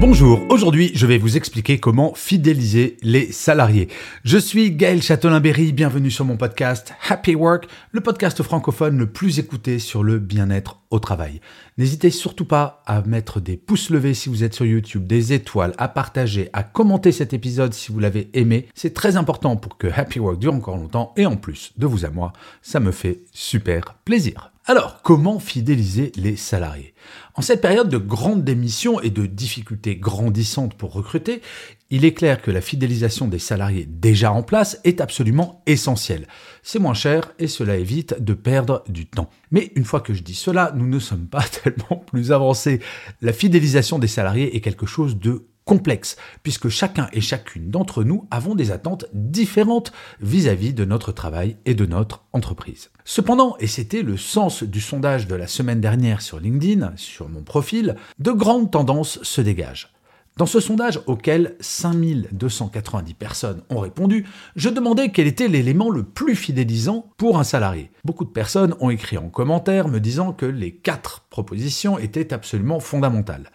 Bonjour, aujourd'hui je vais vous expliquer comment fidéliser les salariés. Je suis Gaël Châtelain-Berry, bienvenue sur mon podcast Happy Work, le podcast francophone le plus écouté sur le bien-être au travail. N'hésitez surtout pas à mettre des pouces levés si vous êtes sur YouTube, des étoiles, à partager, à commenter cet épisode si vous l'avez aimé. C'est très important pour que Happy Work dure encore longtemps et en plus de vous à moi, ça me fait super plaisir. Alors, comment fidéliser les salariés? En cette période de grande démission et de difficultés grandissantes pour recruter, il est clair que la fidélisation des salariés déjà en place est absolument essentielle. C'est moins cher et cela évite de perdre du temps. Mais une fois que je dis cela, nous ne sommes pas tellement plus avancés. La fidélisation des salariés est quelque chose de complexe, puisque chacun et chacune d'entre nous avons des attentes différentes vis-à-vis de notre travail et de notre entreprise. Cependant, et c'était le sens du sondage de la semaine dernière sur LinkedIn, sur mon profil, de grandes tendances se dégagent. Dans ce sondage auquel 5290 personnes ont répondu, je demandais quel était l'élément le plus fidélisant pour un salarié. Beaucoup de personnes ont écrit en commentaire me disant que les quatre propositions étaient absolument fondamentales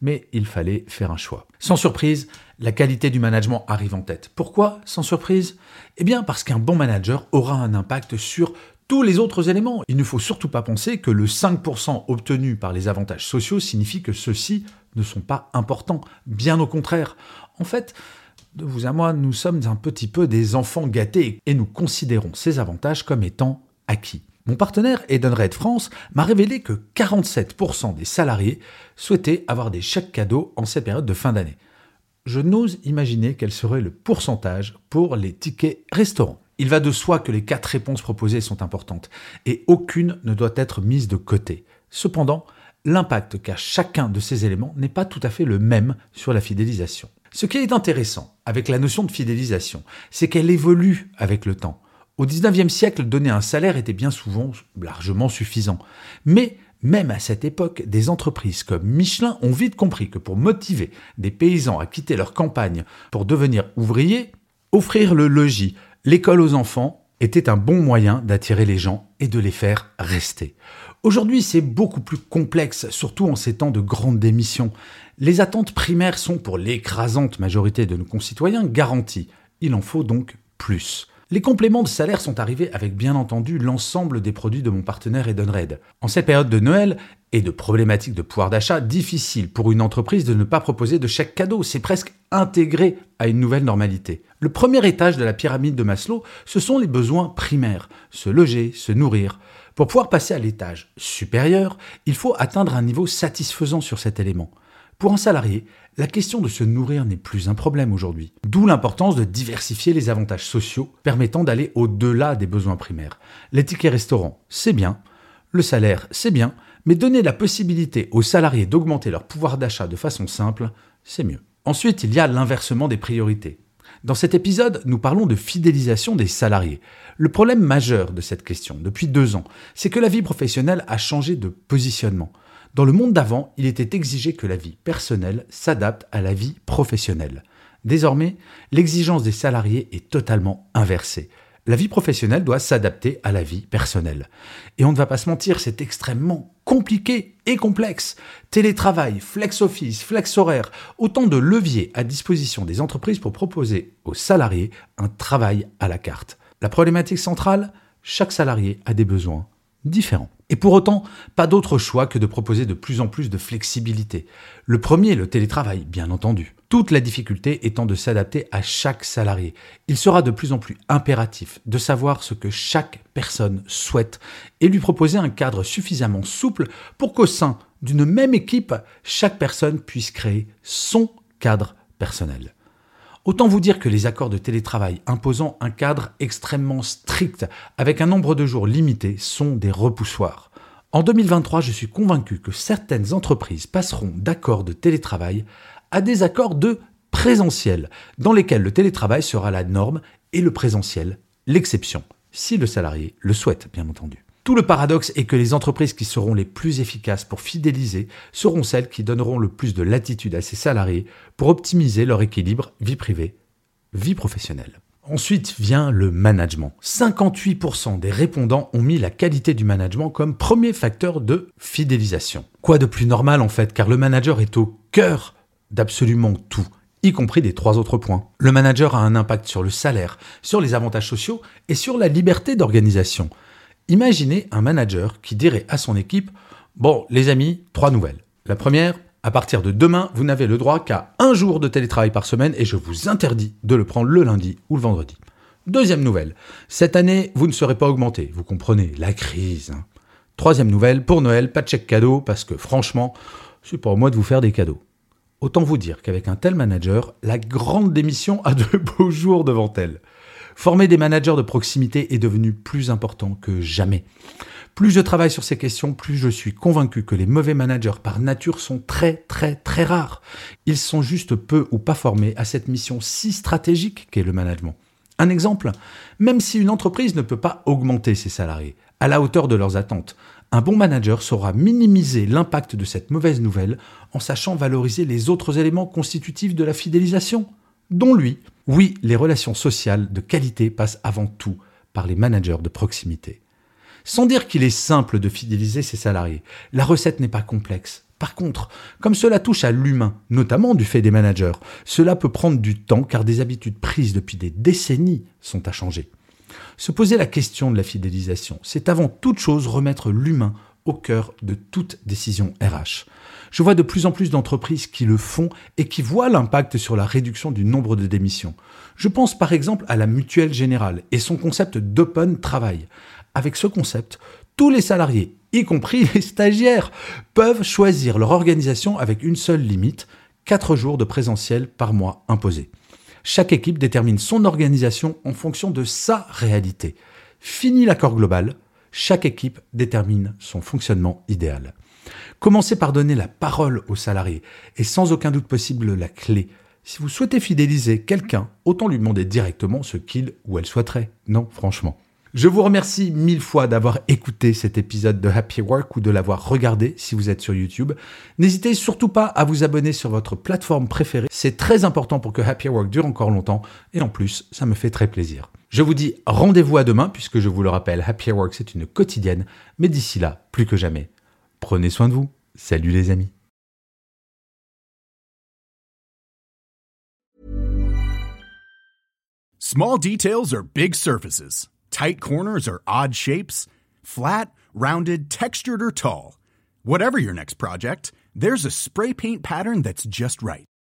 mais il fallait faire un choix. Sans surprise, la qualité du management arrive en tête. Pourquoi sans surprise? Eh bien parce qu'un bon manager aura un impact sur tous les autres éléments. Il ne faut surtout pas penser que le 5% obtenu par les avantages sociaux signifie que ceux-ci ne sont pas importants. Bien au contraire. En fait, de vous à moi, nous sommes un petit peu des enfants gâtés et nous considérons ces avantages comme étant acquis. Mon partenaire Edenred France m'a révélé que 47% des salariés souhaitaient avoir des chèques cadeaux en cette période de fin d'année. Je n'ose imaginer quel serait le pourcentage pour les tickets restaurants. Il va de soi que les quatre réponses proposées sont importantes et aucune ne doit être mise de côté. Cependant, l'impact qu'a chacun de ces éléments n'est pas tout à fait le même sur la fidélisation. Ce qui est intéressant avec la notion de fidélisation, c'est qu'elle évolue avec le temps. Au XIXe siècle, donner un salaire était bien souvent largement suffisant. Mais même à cette époque, des entreprises comme Michelin ont vite compris que pour motiver des paysans à quitter leur campagne pour devenir ouvriers, offrir le logis, l'école aux enfants était un bon moyen d'attirer les gens et de les faire rester. Aujourd'hui, c'est beaucoup plus complexe, surtout en ces temps de grande démission. Les attentes primaires sont pour l'écrasante majorité de nos concitoyens garanties. Il en faut donc plus. Les compléments de salaire sont arrivés avec bien entendu l'ensemble des produits de mon partenaire Edenred. En cette période de Noël et de problématiques de pouvoir d'achat, difficile pour une entreprise de ne pas proposer de chèque cadeau, c'est presque intégré à une nouvelle normalité. Le premier étage de la pyramide de Maslow, ce sont les besoins primaires, se loger, se nourrir. Pour pouvoir passer à l'étage supérieur, il faut atteindre un niveau satisfaisant sur cet élément. Pour un salarié, la question de se nourrir n'est plus un problème aujourd'hui. D'où l'importance de diversifier les avantages sociaux permettant d'aller au-delà des besoins primaires. Les tickets restaurants, c'est bien. Le salaire, c'est bien. Mais donner la possibilité aux salariés d'augmenter leur pouvoir d'achat de façon simple, c'est mieux. Ensuite, il y a l'inversement des priorités. Dans cet épisode, nous parlons de fidélisation des salariés. Le problème majeur de cette question, depuis deux ans, c'est que la vie professionnelle a changé de positionnement. Dans le monde d'avant, il était exigé que la vie personnelle s'adapte à la vie professionnelle. Désormais, l'exigence des salariés est totalement inversée. La vie professionnelle doit s'adapter à la vie personnelle. Et on ne va pas se mentir, c'est extrêmement compliqué et complexe. Télétravail, flex office, flex horaire, autant de leviers à disposition des entreprises pour proposer aux salariés un travail à la carte. La problématique centrale, chaque salarié a des besoins différents. Et pour autant, pas d'autre choix que de proposer de plus en plus de flexibilité. Le premier, le télétravail, bien entendu. Toute la difficulté étant de s'adapter à chaque salarié. Il sera de plus en plus impératif de savoir ce que chaque personne souhaite et lui proposer un cadre suffisamment souple pour qu'au sein d'une même équipe, chaque personne puisse créer son cadre personnel. Autant vous dire que les accords de télétravail imposant un cadre extrêmement strict avec un nombre de jours limité sont des repoussoirs. En 2023, je suis convaincu que certaines entreprises passeront d'accords de télétravail à des accords de présentiel, dans lesquels le télétravail sera la norme et le présentiel l'exception, si le salarié le souhaite, bien entendu. Tout le paradoxe est que les entreprises qui seront les plus efficaces pour fidéliser seront celles qui donneront le plus de latitude à ces salariés pour optimiser leur équilibre vie privée, vie professionnelle. Ensuite vient le management. 58% des répondants ont mis la qualité du management comme premier facteur de fidélisation. Quoi de plus normal en fait, car le manager est au cœur d'absolument tout, y compris des trois autres points. Le manager a un impact sur le salaire, sur les avantages sociaux et sur la liberté d'organisation. Imaginez un manager qui dirait à son équipe Bon, les amis, trois nouvelles. La première, à partir de demain, vous n'avez le droit qu'à un jour de télétravail par semaine et je vous interdis de le prendre le lundi ou le vendredi. Deuxième nouvelle, cette année, vous ne serez pas augmenté. Vous comprenez, la crise. Hein. Troisième nouvelle, pour Noël, pas de chèque cadeau parce que franchement, c'est au moi de vous faire des cadeaux. Autant vous dire qu'avec un tel manager, la grande démission a de beaux jours devant elle. Former des managers de proximité est devenu plus important que jamais. Plus je travaille sur ces questions, plus je suis convaincu que les mauvais managers par nature sont très très très rares. Ils sont juste peu ou pas formés à cette mission si stratégique qu'est le management. Un exemple, même si une entreprise ne peut pas augmenter ses salariés à la hauteur de leurs attentes, un bon manager saura minimiser l'impact de cette mauvaise nouvelle en sachant valoriser les autres éléments constitutifs de la fidélisation, dont lui. Oui, les relations sociales de qualité passent avant tout par les managers de proximité. Sans dire qu'il est simple de fidéliser ses salariés, la recette n'est pas complexe. Par contre, comme cela touche à l'humain, notamment du fait des managers, cela peut prendre du temps car des habitudes prises depuis des décennies sont à changer. Se poser la question de la fidélisation, c'est avant toute chose remettre l'humain au cœur de toute décision RH. Je vois de plus en plus d'entreprises qui le font et qui voient l'impact sur la réduction du nombre de démissions. Je pense par exemple à la Mutuelle Générale et son concept d'open travail. Avec ce concept, tous les salariés, y compris les stagiaires, peuvent choisir leur organisation avec une seule limite, 4 jours de présentiel par mois imposés. Chaque équipe détermine son organisation en fonction de sa réalité. Fini l'accord global, chaque équipe détermine son fonctionnement idéal. Commencez par donner la parole aux salariés et sans aucun doute possible la clé. Si vous souhaitez fidéliser quelqu'un, autant lui demander directement ce qu'il ou elle souhaiterait. Non, franchement. Je vous remercie mille fois d'avoir écouté cet épisode de Happy Work ou de l'avoir regardé si vous êtes sur YouTube. N'hésitez surtout pas à vous abonner sur votre plateforme préférée. C'est très important pour que Happy Work dure encore longtemps et en plus, ça me fait très plaisir. Je vous dis rendez-vous à demain puisque je vous le rappelle, Happy Work c'est une quotidienne, mais d'ici là, plus que jamais, prenez soin de vous. Salut les amis. Small details are big surfaces. Tight corners or odd shapes? Flat, rounded, textured, or tall? Whatever your next project, there's a spray paint pattern that's just right.